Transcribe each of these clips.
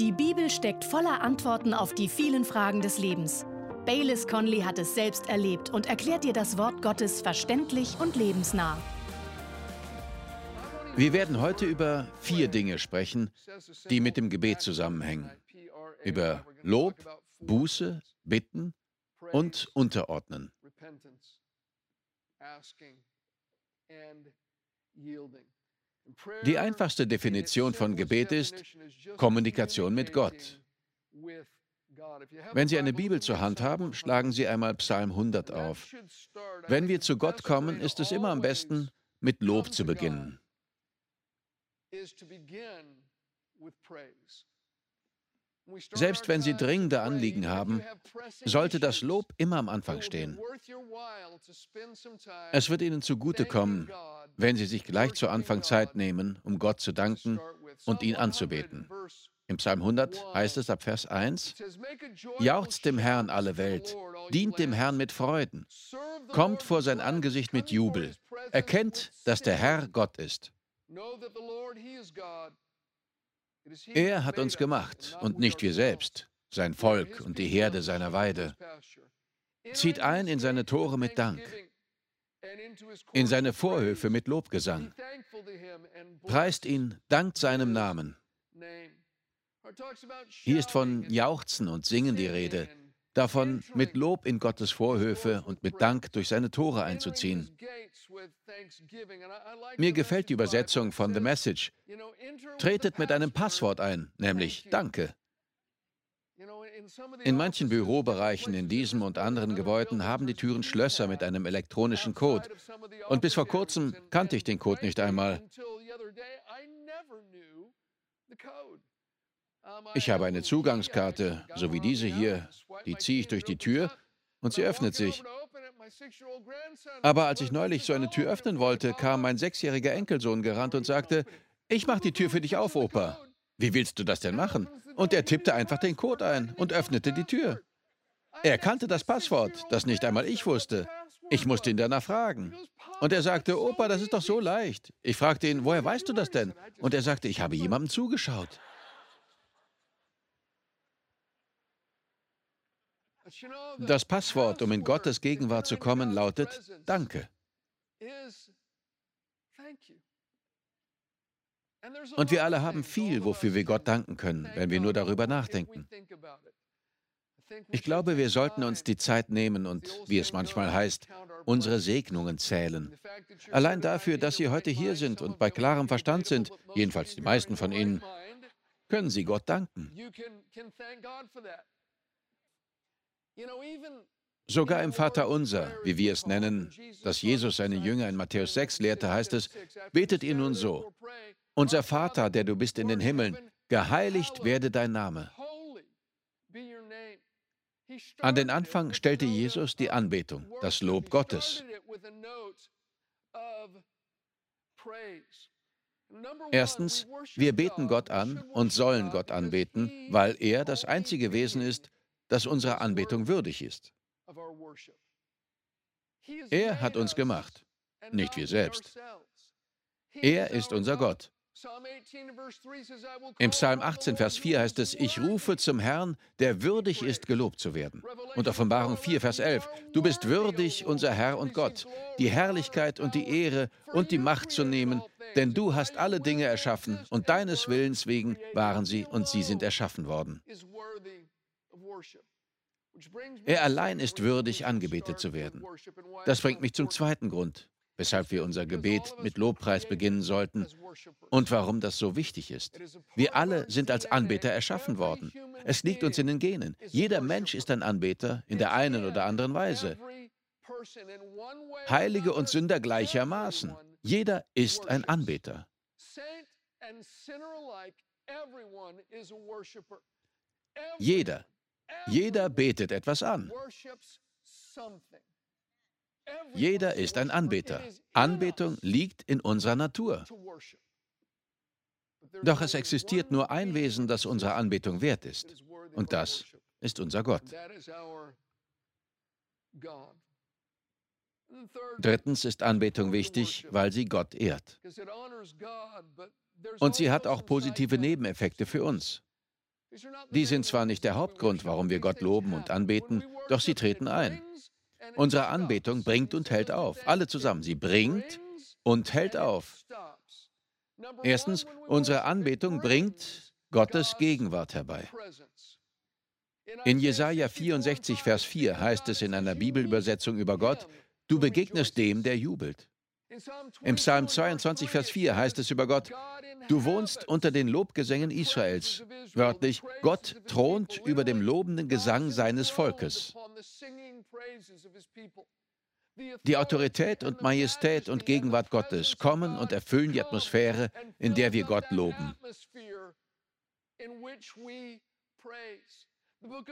Die Bibel steckt voller Antworten auf die vielen Fragen des Lebens. Baylis Conley hat es selbst erlebt und erklärt dir das Wort Gottes verständlich und lebensnah. Wir werden heute über vier Dinge sprechen, die mit dem Gebet zusammenhängen. Über Lob, Buße, Bitten und Unterordnen. Die einfachste Definition von Gebet ist Kommunikation mit Gott. Wenn Sie eine Bibel zur Hand haben, schlagen Sie einmal Psalm 100 auf. Wenn wir zu Gott kommen, ist es immer am besten, mit Lob zu beginnen. Selbst wenn Sie dringende Anliegen haben, sollte das Lob immer am Anfang stehen. Es wird Ihnen zugutekommen, wenn Sie sich gleich zu Anfang Zeit nehmen, um Gott zu danken und ihn anzubeten. Im Psalm 100 heißt es ab Vers 1, Jauchzt dem Herrn alle Welt, dient dem Herrn mit Freuden, kommt vor sein Angesicht mit Jubel, erkennt, dass der Herr Gott ist. Er hat uns gemacht und nicht wir selbst, sein Volk und die Herde seiner Weide. Zieht ein in seine Tore mit Dank, in seine Vorhöfe mit Lobgesang. Preist ihn, dankt seinem Namen. Hier ist von Jauchzen und Singen die Rede, davon mit Lob in Gottes Vorhöfe und mit Dank durch seine Tore einzuziehen. Mir gefällt die Übersetzung von The Message. Tretet mit einem Passwort ein, nämlich Danke. In manchen Bürobereichen in diesem und anderen Gebäuden haben die Türen Schlösser mit einem elektronischen Code. Und bis vor kurzem kannte ich den Code nicht einmal. Ich habe eine Zugangskarte, so wie diese hier, die ziehe ich durch die Tür und sie öffnet sich. Aber als ich neulich so eine Tür öffnen wollte, kam mein sechsjähriger Enkelsohn gerannt und sagte, ich mach die Tür für dich auf, Opa. Wie willst du das denn machen? Und er tippte einfach den Code ein und öffnete die Tür. Er kannte das Passwort, das nicht einmal ich wusste. Ich musste ihn danach fragen. Und er sagte, Opa, das ist doch so leicht. Ich fragte ihn, woher weißt du das denn? Und er sagte, ich habe jemandem zugeschaut. Das Passwort, um in Gottes Gegenwart zu kommen, lautet Danke. Und wir alle haben viel, wofür wir Gott danken können, wenn wir nur darüber nachdenken. Ich glaube, wir sollten uns die Zeit nehmen und, wie es manchmal heißt, unsere Segnungen zählen. Allein dafür, dass Sie heute hier sind und bei klarem Verstand sind, jedenfalls die meisten von Ihnen, können Sie Gott danken. Sogar im Vater unser, wie wir es nennen, das Jesus seine Jünger in Matthäus 6 lehrte, heißt es, betet ihr nun so, unser Vater, der du bist in den Himmeln, geheiligt werde dein Name. An den Anfang stellte Jesus die Anbetung, das Lob Gottes. Erstens, wir beten Gott an und sollen Gott anbeten, weil er das einzige Wesen ist, das unserer Anbetung würdig ist. Er hat uns gemacht, nicht wir selbst. Er ist unser Gott. Im Psalm 18, Vers 4 heißt es, ich rufe zum Herrn, der würdig ist, gelobt zu werden. Und Offenbarung 4, Vers 11, du bist würdig, unser Herr und Gott, die Herrlichkeit und die Ehre und die Macht zu nehmen, denn du hast alle Dinge erschaffen und deines Willens wegen waren sie und sie sind erschaffen worden. Er allein ist würdig, angebetet zu werden. Das bringt mich zum zweiten Grund, weshalb wir unser Gebet mit Lobpreis beginnen sollten und warum das so wichtig ist. Wir alle sind als Anbeter erschaffen worden. Es liegt uns in den Genen. Jeder Mensch ist ein Anbeter in der einen oder anderen Weise. Heilige und Sünder gleichermaßen. Jeder ist ein Anbeter. Jeder, jeder betet etwas an. Jeder ist ein Anbeter. Anbetung liegt in unserer Natur. Doch es existiert nur ein Wesen, das unserer Anbetung wert ist. Und das ist unser Gott. Drittens ist Anbetung wichtig, weil sie Gott ehrt. Und sie hat auch positive Nebeneffekte für uns. Die sind zwar nicht der Hauptgrund, warum wir Gott loben und anbeten, doch sie treten ein. Unsere Anbetung bringt und hält auf. Alle zusammen. Sie bringt und hält auf. Erstens, unsere Anbetung bringt Gottes Gegenwart herbei. In Jesaja 64, Vers 4 heißt es in einer Bibelübersetzung über Gott: Du begegnest dem, der jubelt. Im Psalm 22, Vers 4 heißt es über Gott: Du wohnst unter den Lobgesängen Israels. Wörtlich, Gott thront über dem lobenden Gesang seines Volkes. Die Autorität und Majestät und Gegenwart Gottes kommen und erfüllen die Atmosphäre, in der wir Gott loben.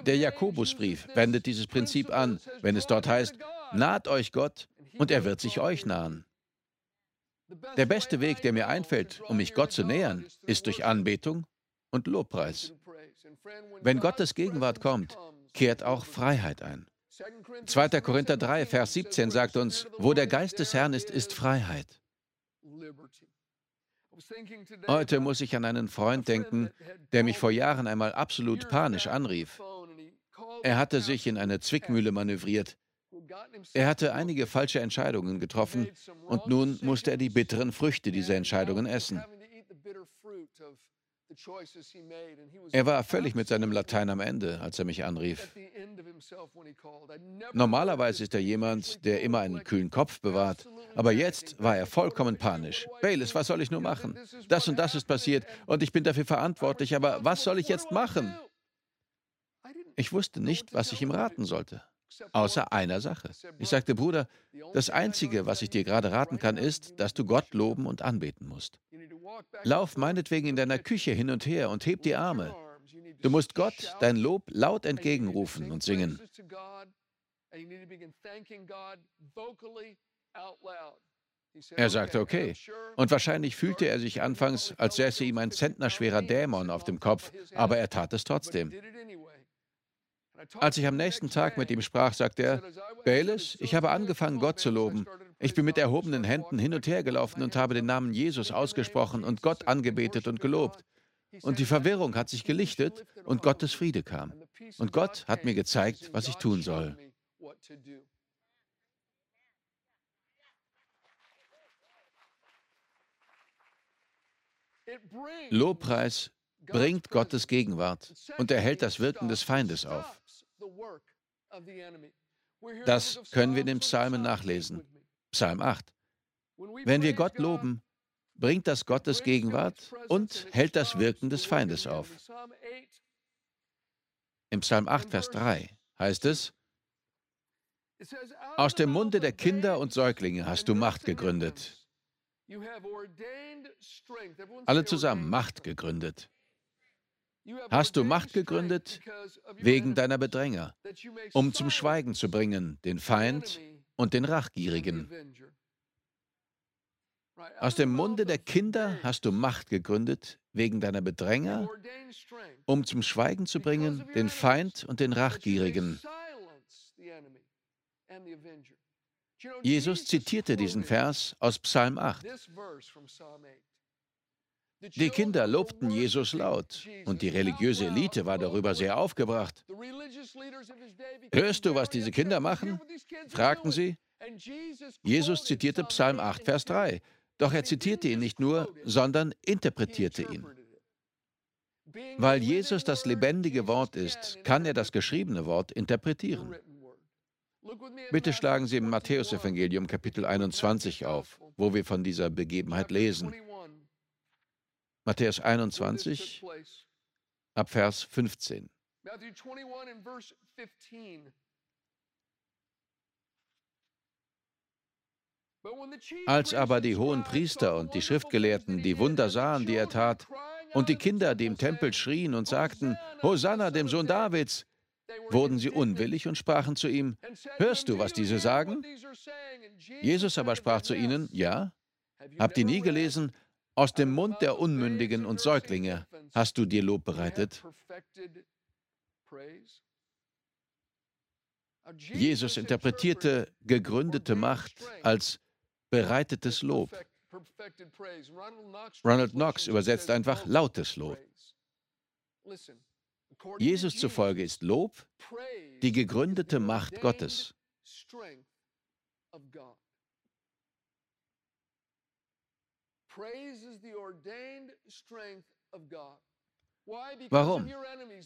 Der Jakobusbrief wendet dieses Prinzip an, wenn es dort heißt, naht euch Gott und er wird sich euch nahen. Der beste Weg, der mir einfällt, um mich Gott zu nähern, ist durch Anbetung und Lobpreis. Wenn Gottes Gegenwart kommt, kehrt auch Freiheit ein. 2. Korinther 3, Vers 17 sagt uns, wo der Geist des Herrn ist, ist Freiheit. Heute muss ich an einen Freund denken, der mich vor Jahren einmal absolut panisch anrief. Er hatte sich in eine Zwickmühle manövriert. Er hatte einige falsche Entscheidungen getroffen und nun musste er die bitteren Früchte dieser Entscheidungen essen. Er war völlig mit seinem Latein am Ende, als er mich anrief. Normalerweise ist er jemand, der immer einen kühlen Kopf bewahrt. Aber jetzt war er vollkommen panisch. Bayless, was soll ich nur machen? Das und das ist passiert und ich bin dafür verantwortlich, aber was soll ich jetzt machen? Ich wusste nicht, was ich ihm raten sollte. Außer einer Sache. Ich sagte, Bruder, das Einzige, was ich dir gerade raten kann, ist, dass du Gott loben und anbeten musst. Lauf meinetwegen in deiner Küche hin und her und heb die Arme. Du musst Gott dein Lob laut entgegenrufen und singen. Er sagte, okay. Und wahrscheinlich fühlte er sich anfangs, als säße ihm ein zentnerschwerer Dämon auf dem Kopf, aber er tat es trotzdem. Als ich am nächsten Tag mit ihm sprach, sagte er, Bayless, ich habe angefangen, Gott zu loben. Ich bin mit erhobenen Händen hin und her gelaufen und habe den Namen Jesus ausgesprochen und Gott angebetet und gelobt. Und die Verwirrung hat sich gelichtet und Gottes Friede kam. Und Gott hat mir gezeigt, was ich tun soll. Lobpreis bringt Gottes Gegenwart und erhält das Wirken des Feindes auf. Das können wir in den Psalmen nachlesen. Psalm 8. Wenn wir Gott loben, bringt das Gottes Gegenwart und hält das Wirken des Feindes auf. Im Psalm 8, Vers 3 heißt es, aus dem Munde der Kinder und Säuglinge hast du Macht gegründet. Alle zusammen Macht gegründet. Hast du Macht gegründet wegen deiner Bedränger, um zum Schweigen zu bringen den Feind und den Rachgierigen. Aus dem Munde der Kinder hast du Macht gegründet wegen deiner Bedränger, um zum Schweigen zu bringen den Feind und den Rachgierigen. Jesus zitierte diesen Vers aus Psalm 8. Die Kinder lobten Jesus laut und die religiöse Elite war darüber sehr aufgebracht. Hörst du, was diese Kinder machen? fragten sie. Jesus zitierte Psalm 8, Vers 3. Doch er zitierte ihn nicht nur, sondern interpretierte ihn. Weil Jesus das lebendige Wort ist, kann er das geschriebene Wort interpretieren. Bitte schlagen Sie im Matthäusevangelium Kapitel 21 auf, wo wir von dieser Begebenheit lesen. Matthäus 21, ab Vers 15. Als aber die hohen Priester und die Schriftgelehrten die Wunder sahen, die er tat, und die Kinder, die im Tempel schrien und sagten, Hosanna dem Sohn Davids, wurden sie unwillig und sprachen zu ihm, Hörst du, was diese sagen? Jesus aber sprach zu ihnen, Ja. Habt ihr nie gelesen, aus dem Mund der Unmündigen und Säuglinge hast du dir Lob bereitet. Jesus interpretierte gegründete Macht als bereitetes Lob. Ronald Knox übersetzt einfach lautes Lob. Jesus zufolge ist Lob die gegründete Macht Gottes. Warum?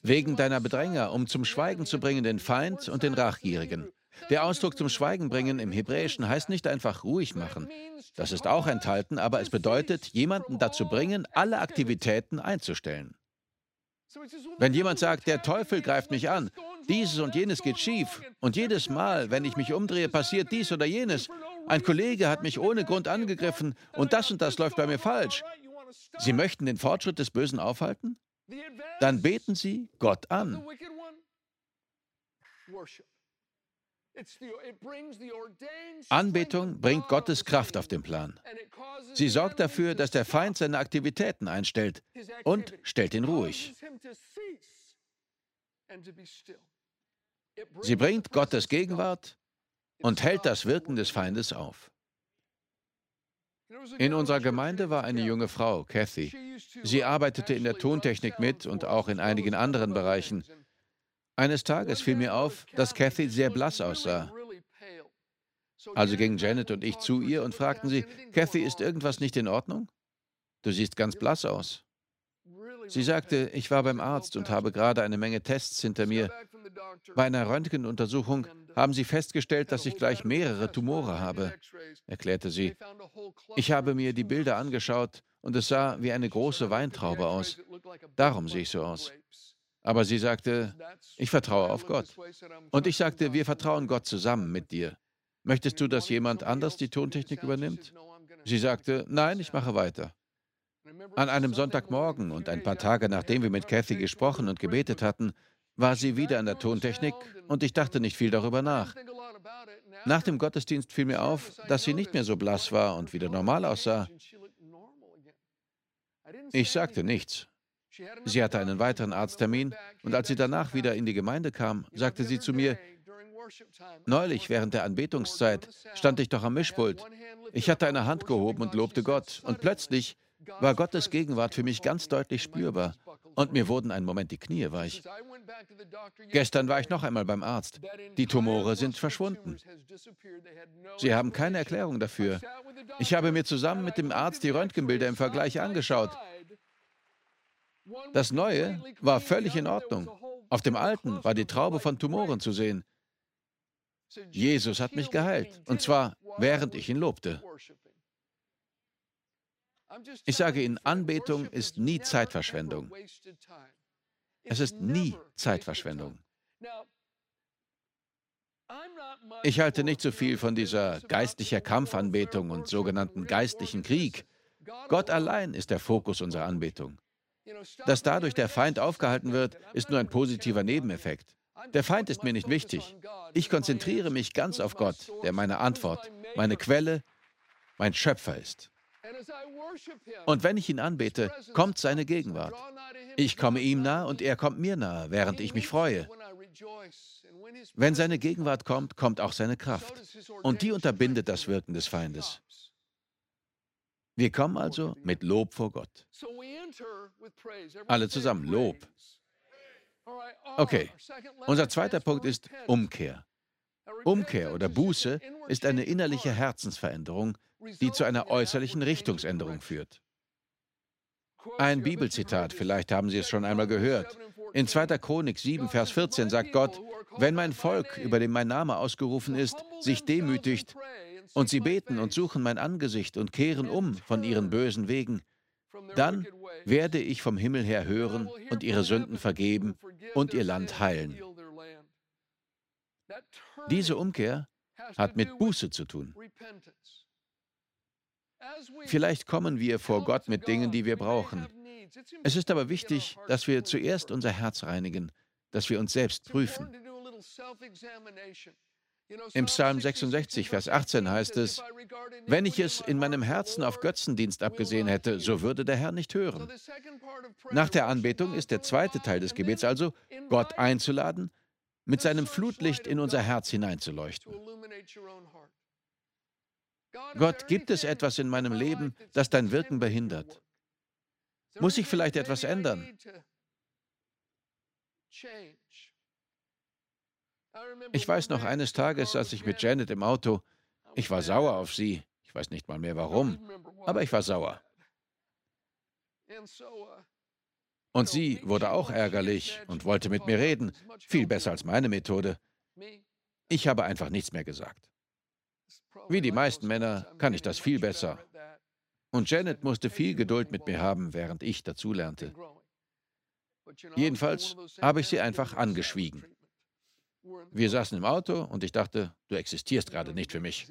Wegen deiner Bedränger, um zum Schweigen zu bringen den Feind und den Rachgierigen. Der Ausdruck zum Schweigen bringen im Hebräischen heißt nicht einfach ruhig machen. Das ist auch enthalten, aber es bedeutet, jemanden dazu bringen, alle Aktivitäten einzustellen. Wenn jemand sagt, der Teufel greift mich an, dieses und jenes geht schief und jedes Mal, wenn ich mich umdrehe, passiert dies oder jenes, ein Kollege hat mich ohne Grund angegriffen und das und das läuft bei mir falsch. Sie möchten den Fortschritt des Bösen aufhalten? Dann beten Sie Gott an. Anbetung bringt Gottes Kraft auf den Plan. Sie sorgt dafür, dass der Feind seine Aktivitäten einstellt und stellt ihn ruhig. Sie bringt Gottes Gegenwart und hält das Wirken des Feindes auf. In unserer Gemeinde war eine junge Frau, Kathy. Sie arbeitete in der Tontechnik mit und auch in einigen anderen Bereichen. Eines Tages fiel mir auf, dass Kathy sehr blass aussah. Also gingen Janet und ich zu ihr und fragten sie, Kathy, ist irgendwas nicht in Ordnung? Du siehst ganz blass aus. Sie sagte, ich war beim Arzt und habe gerade eine Menge Tests hinter mir. Bei einer Röntgenuntersuchung haben sie festgestellt, dass ich gleich mehrere Tumore habe, erklärte sie. Ich habe mir die Bilder angeschaut und es sah wie eine große Weintraube aus. Darum sehe ich so aus. Aber sie sagte, ich vertraue auf Gott. Und ich sagte, wir vertrauen Gott zusammen mit dir. Möchtest du, dass jemand anders die Tontechnik übernimmt? Sie sagte, nein, ich mache weiter. An einem Sonntagmorgen und ein paar Tage nachdem wir mit Kathy gesprochen und gebetet hatten, war sie wieder an der Tontechnik und ich dachte nicht viel darüber nach. Nach dem Gottesdienst fiel mir auf, dass sie nicht mehr so blass war und wieder normal aussah. Ich sagte nichts. Sie hatte einen weiteren Arzttermin und als sie danach wieder in die Gemeinde kam, sagte sie zu mir, Neulich während der Anbetungszeit stand ich doch am Mischpult. Ich hatte eine Hand gehoben und lobte Gott und plötzlich war Gottes Gegenwart für mich ganz deutlich spürbar und mir wurden einen Moment die Knie weich. Gestern war ich noch einmal beim Arzt. Die Tumore sind verschwunden. Sie haben keine Erklärung dafür. Ich habe mir zusammen mit dem Arzt die Röntgenbilder im Vergleich angeschaut. Das Neue war völlig in Ordnung. Auf dem Alten war die Traube von Tumoren zu sehen. Jesus hat mich geheilt, und zwar während ich ihn lobte. Ich sage Ihnen, Anbetung ist nie Zeitverschwendung. Es ist nie Zeitverschwendung. Ich halte nicht so viel von dieser geistlichen Kampfanbetung und sogenannten geistlichen Krieg. Gott allein ist der Fokus unserer Anbetung. Dass dadurch der Feind aufgehalten wird, ist nur ein positiver Nebeneffekt. Der Feind ist mir nicht wichtig. Ich konzentriere mich ganz auf Gott, der meine Antwort, meine Quelle, mein Schöpfer ist. Und wenn ich ihn anbete, kommt seine Gegenwart. Ich komme ihm nahe und er kommt mir nahe, während ich mich freue. Wenn seine Gegenwart kommt, kommt auch seine Kraft. Und die unterbindet das Wirken des Feindes. Wir kommen also mit Lob vor Gott. Alle zusammen, Lob. Okay, unser zweiter Punkt ist Umkehr. Umkehr oder Buße ist eine innerliche Herzensveränderung, die zu einer äußerlichen Richtungsänderung führt. Ein Bibelzitat, vielleicht haben Sie es schon einmal gehört. In 2. Chronik 7, Vers 14 sagt Gott, wenn mein Volk, über dem mein Name ausgerufen ist, sich demütigt und sie beten und suchen mein Angesicht und kehren um von ihren bösen Wegen, dann werde ich vom Himmel her hören und ihre Sünden vergeben und ihr Land heilen. Diese Umkehr hat mit Buße zu tun. Vielleicht kommen wir vor Gott mit Dingen, die wir brauchen. Es ist aber wichtig, dass wir zuerst unser Herz reinigen, dass wir uns selbst prüfen. Im Psalm 66, Vers 18 heißt es, wenn ich es in meinem Herzen auf Götzendienst abgesehen hätte, so würde der Herr nicht hören. Nach der Anbetung ist der zweite Teil des Gebets also, Gott einzuladen, mit seinem Flutlicht in unser Herz hineinzuleuchten. Gott, gibt es etwas in meinem Leben, das dein Wirken behindert? Muss ich vielleicht etwas ändern? Ich weiß noch eines Tages, saß ich mit Janet im Auto. Ich war sauer auf sie. Ich weiß nicht mal mehr warum, aber ich war sauer. Und sie wurde auch ärgerlich und wollte mit mir reden. Viel besser als meine Methode. Ich habe einfach nichts mehr gesagt. Wie die meisten Männer kann ich das viel besser. Und Janet musste viel Geduld mit mir haben, während ich dazulernte. Jedenfalls habe ich sie einfach angeschwiegen. Wir saßen im Auto und ich dachte, du existierst gerade nicht für mich.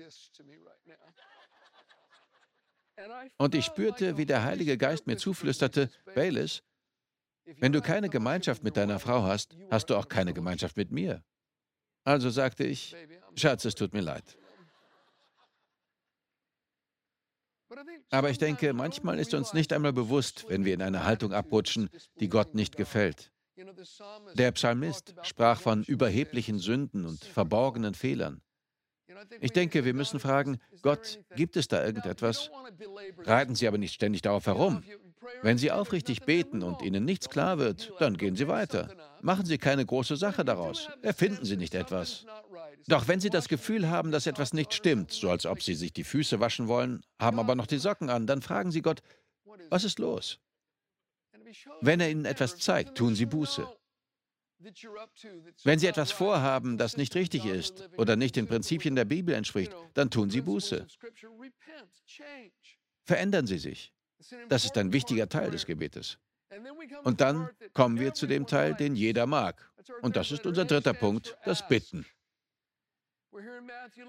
Und ich spürte, wie der Heilige Geist mir zuflüsterte, Bayless, wenn du keine Gemeinschaft mit deiner Frau hast, hast du auch keine Gemeinschaft mit mir. Also sagte ich, Schatz, es tut mir leid. Aber ich denke, manchmal ist uns nicht einmal bewusst, wenn wir in eine Haltung abrutschen, die Gott nicht gefällt. Der Psalmist sprach von überheblichen Sünden und verborgenen Fehlern. Ich denke, wir müssen fragen, Gott, gibt es da irgendetwas? Reiten Sie aber nicht ständig darauf herum. Wenn Sie aufrichtig beten und Ihnen nichts klar wird, dann gehen Sie weiter. Machen Sie keine große Sache daraus. Erfinden Sie nicht etwas. Doch wenn Sie das Gefühl haben, dass etwas nicht stimmt, so als ob Sie sich die Füße waschen wollen, haben aber noch die Socken an, dann fragen Sie Gott, was ist los? Wenn er Ihnen etwas zeigt, tun Sie Buße. Wenn Sie etwas vorhaben, das nicht richtig ist oder nicht den Prinzipien der Bibel entspricht, dann tun Sie Buße. Verändern Sie sich. Das ist ein wichtiger Teil des Gebetes. Und dann kommen wir zu dem Teil, den jeder mag. Und das ist unser dritter Punkt, das Bitten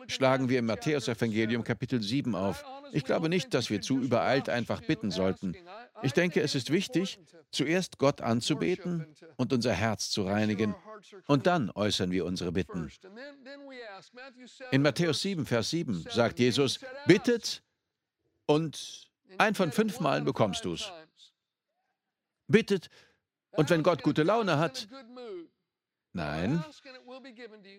schlagen wir im Matthäusevangelium Kapitel 7 auf. Ich glaube nicht, dass wir zu übereilt einfach bitten sollten. Ich denke, es ist wichtig, zuerst Gott anzubeten und unser Herz zu reinigen, und dann äußern wir unsere Bitten. In Matthäus 7, Vers 7 sagt Jesus, bittet und ein von fünf Malen bekommst du es. Bittet und wenn Gott gute Laune hat, Nein.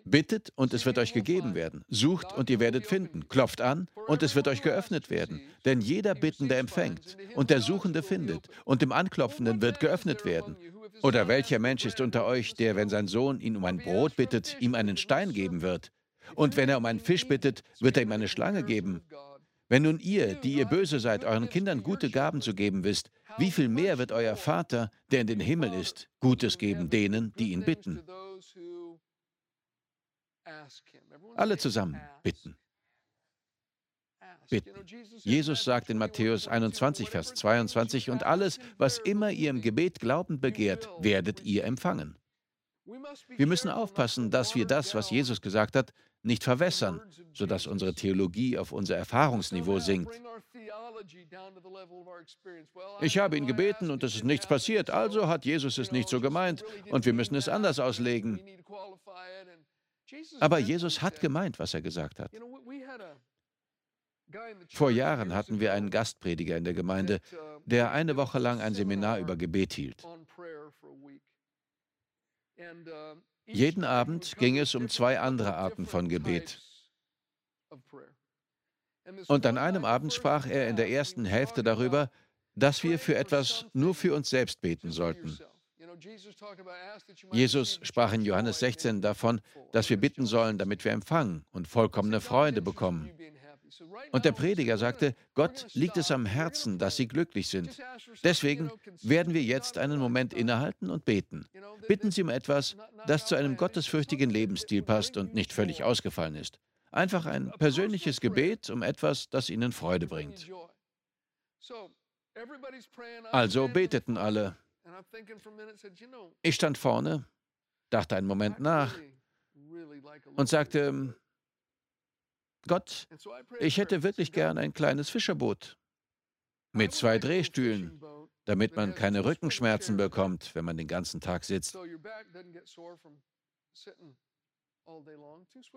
Bittet und es wird euch gegeben werden. Sucht und ihr werdet finden. Klopft an und es wird euch geöffnet werden. Denn jeder Bittende empfängt und der Suchende findet und dem Anklopfenden wird geöffnet werden. Oder welcher Mensch ist unter euch, der, wenn sein Sohn ihn um ein Brot bittet, ihm einen Stein geben wird? Und wenn er um einen Fisch bittet, wird er ihm eine Schlange geben? Wenn nun ihr, die ihr böse seid, euren Kindern gute Gaben zu geben wisst, wie viel mehr wird euer Vater, der in den Himmel ist, Gutes geben denen, die ihn bitten? Alle zusammen bitten. Bitten. Jesus sagt in Matthäus 21, Vers 22, und alles, was immer ihr im Gebet glaubend begehrt, werdet ihr empfangen. Wir müssen aufpassen, dass wir das, was Jesus gesagt hat, nicht verwässern, sodass unsere Theologie auf unser Erfahrungsniveau sinkt. Ich habe ihn gebeten und es ist nichts passiert, also hat Jesus es nicht so gemeint und wir müssen es anders auslegen. Aber Jesus hat gemeint, was er gesagt hat. Vor Jahren hatten wir einen Gastprediger in der Gemeinde, der eine Woche lang ein Seminar über Gebet hielt. Jeden Abend ging es um zwei andere Arten von Gebet. Und an einem Abend sprach er in der ersten Hälfte darüber, dass wir für etwas nur für uns selbst beten sollten. Jesus sprach in Johannes 16 davon, dass wir bitten sollen, damit wir empfangen und vollkommene Freude bekommen. Und der Prediger sagte, Gott liegt es am Herzen, dass sie glücklich sind. Deswegen werden wir jetzt einen Moment innehalten und beten. Bitten Sie um etwas, das zu einem gottesfürchtigen Lebensstil passt und nicht völlig ausgefallen ist. Einfach ein persönliches Gebet um etwas, das Ihnen Freude bringt. Also beteten alle. Ich stand vorne, dachte einen Moment nach und sagte, Gott, ich hätte wirklich gern ein kleines Fischerboot mit zwei Drehstühlen, damit man keine Rückenschmerzen bekommt, wenn man den ganzen Tag sitzt.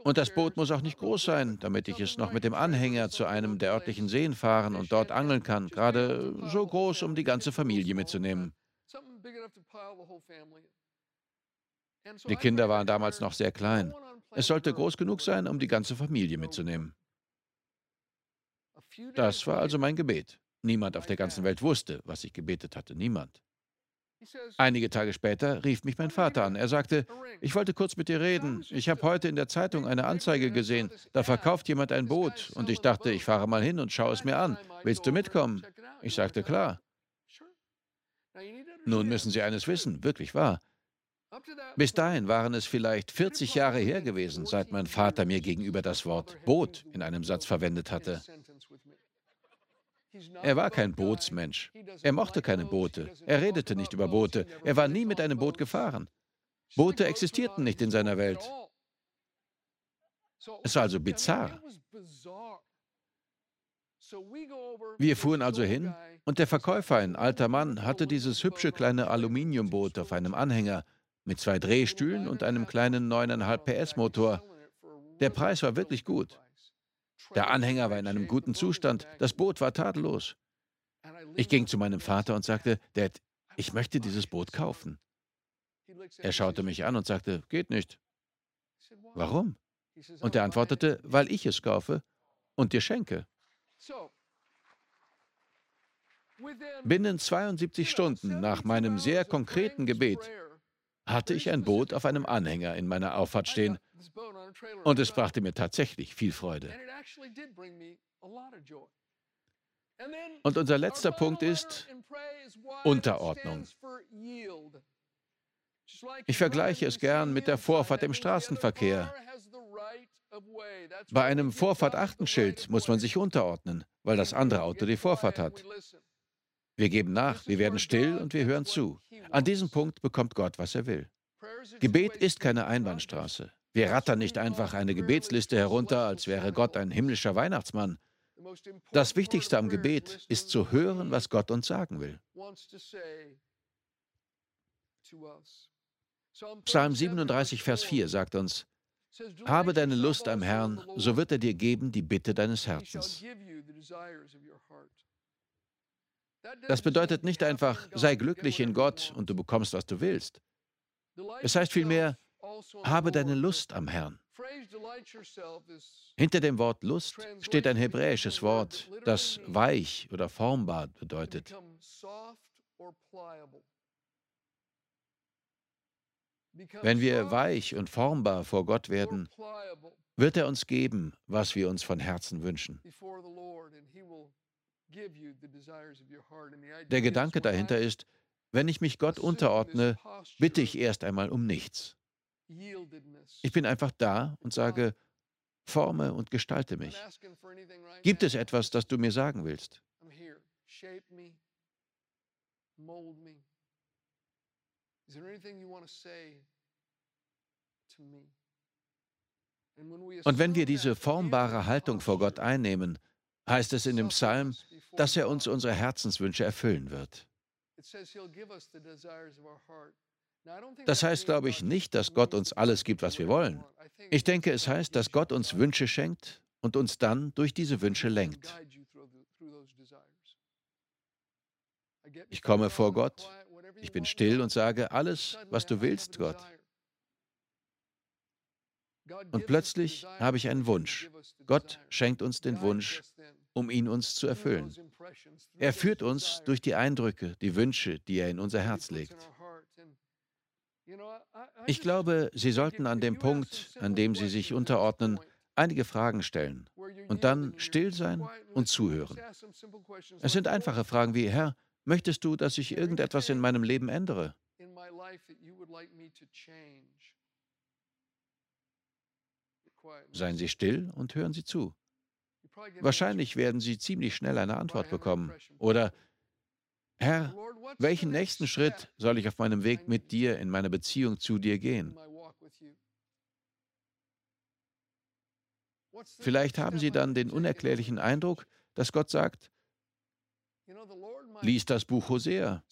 Und das Boot muss auch nicht groß sein, damit ich es noch mit dem Anhänger zu einem der örtlichen Seen fahren und dort angeln kann, gerade so groß, um die ganze Familie mitzunehmen. Die Kinder waren damals noch sehr klein. Es sollte groß genug sein, um die ganze Familie mitzunehmen. Das war also mein Gebet. Niemand auf der ganzen Welt wusste, was ich gebetet hatte. Niemand. Einige Tage später rief mich mein Vater an. Er sagte, ich wollte kurz mit dir reden. Ich habe heute in der Zeitung eine Anzeige gesehen. Da verkauft jemand ein Boot. Und ich dachte, ich fahre mal hin und schaue es mir an. Willst du mitkommen? Ich sagte, klar. Nun müssen Sie eines wissen, wirklich wahr. Bis dahin waren es vielleicht 40 Jahre her gewesen, seit mein Vater mir gegenüber das Wort Boot in einem Satz verwendet hatte. Er war kein Bootsmensch. Er mochte keine Boote. Er redete nicht über Boote. Er war nie mit einem Boot gefahren. Boote existierten nicht in seiner Welt. Es war also bizarr. Wir fuhren also hin und der Verkäufer, ein alter Mann, hatte dieses hübsche kleine Aluminiumboot auf einem Anhänger mit zwei Drehstühlen und einem kleinen 9,5 PS Motor. Der Preis war wirklich gut. Der Anhänger war in einem guten Zustand, das Boot war tadellos. Ich ging zu meinem Vater und sagte, Dad, ich möchte dieses Boot kaufen. Er schaute mich an und sagte, geht nicht. Warum? Und er antwortete, weil ich es kaufe und dir schenke. Binnen 72 Stunden nach meinem sehr konkreten Gebet hatte ich ein Boot auf einem Anhänger in meiner Auffahrt stehen und es brachte mir tatsächlich viel Freude. Und unser letzter Punkt ist Unterordnung. Ich vergleiche es gern mit der Vorfahrt im Straßenverkehr. Bei einem Vorfahrt-Achtenschild muss man sich unterordnen, weil das andere Auto die Vorfahrt hat. Wir geben nach, wir werden still und wir hören zu. An diesem Punkt bekommt Gott, was er will. Gebet ist keine Einbahnstraße. Wir rattern nicht einfach eine Gebetsliste herunter, als wäre Gott ein himmlischer Weihnachtsmann. Das Wichtigste am Gebet ist zu hören, was Gott uns sagen will. Psalm 37, Vers 4 sagt uns, Habe deine Lust am Herrn, so wird er dir geben die Bitte deines Herzens. Das bedeutet nicht einfach, sei glücklich in Gott und du bekommst, was du willst. Es heißt vielmehr, habe deine Lust am Herrn. Hinter dem Wort Lust steht ein hebräisches Wort, das weich oder formbar bedeutet. Wenn wir weich und formbar vor Gott werden, wird er uns geben, was wir uns von Herzen wünschen. Der Gedanke dahinter ist, wenn ich mich Gott unterordne, bitte ich erst einmal um nichts. Ich bin einfach da und sage, forme und gestalte mich. Gibt es etwas, das du mir sagen willst? Und wenn wir diese formbare Haltung vor Gott einnehmen, heißt es in dem Psalm, dass er uns unsere Herzenswünsche erfüllen wird. Das heißt, glaube ich, nicht, dass Gott uns alles gibt, was wir wollen. Ich denke, es heißt, dass Gott uns Wünsche schenkt und uns dann durch diese Wünsche lenkt. Ich komme vor Gott, ich bin still und sage, alles, was du willst, Gott. Und plötzlich habe ich einen Wunsch. Gott schenkt uns den Wunsch, um ihn uns zu erfüllen. Er führt uns durch die Eindrücke, die Wünsche, die er in unser Herz legt. Ich glaube, Sie sollten an dem Punkt, an dem Sie sich unterordnen, einige Fragen stellen und dann still sein und zuhören. Es sind einfache Fragen wie, Herr, möchtest du, dass ich irgendetwas in meinem Leben ändere? Seien Sie still und hören Sie zu. Wahrscheinlich werden Sie ziemlich schnell eine Antwort bekommen. Oder, Herr, welchen nächsten Schritt soll ich auf meinem Weg mit dir in meiner Beziehung zu dir gehen? Vielleicht haben Sie dann den unerklärlichen Eindruck, dass Gott sagt, lies das Buch Hosea.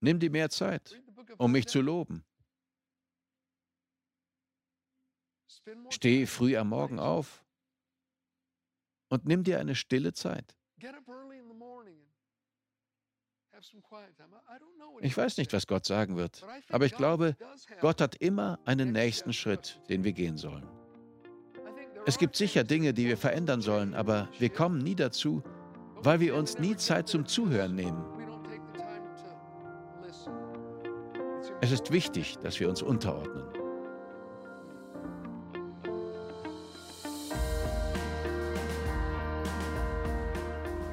Nimm dir mehr Zeit, um mich zu loben. Steh früh am Morgen auf und nimm dir eine stille Zeit. Ich weiß nicht, was Gott sagen wird, aber ich glaube, Gott hat immer einen nächsten Schritt, den wir gehen sollen. Es gibt sicher Dinge, die wir verändern sollen, aber wir kommen nie dazu, weil wir uns nie Zeit zum Zuhören nehmen. Es ist wichtig, dass wir uns unterordnen.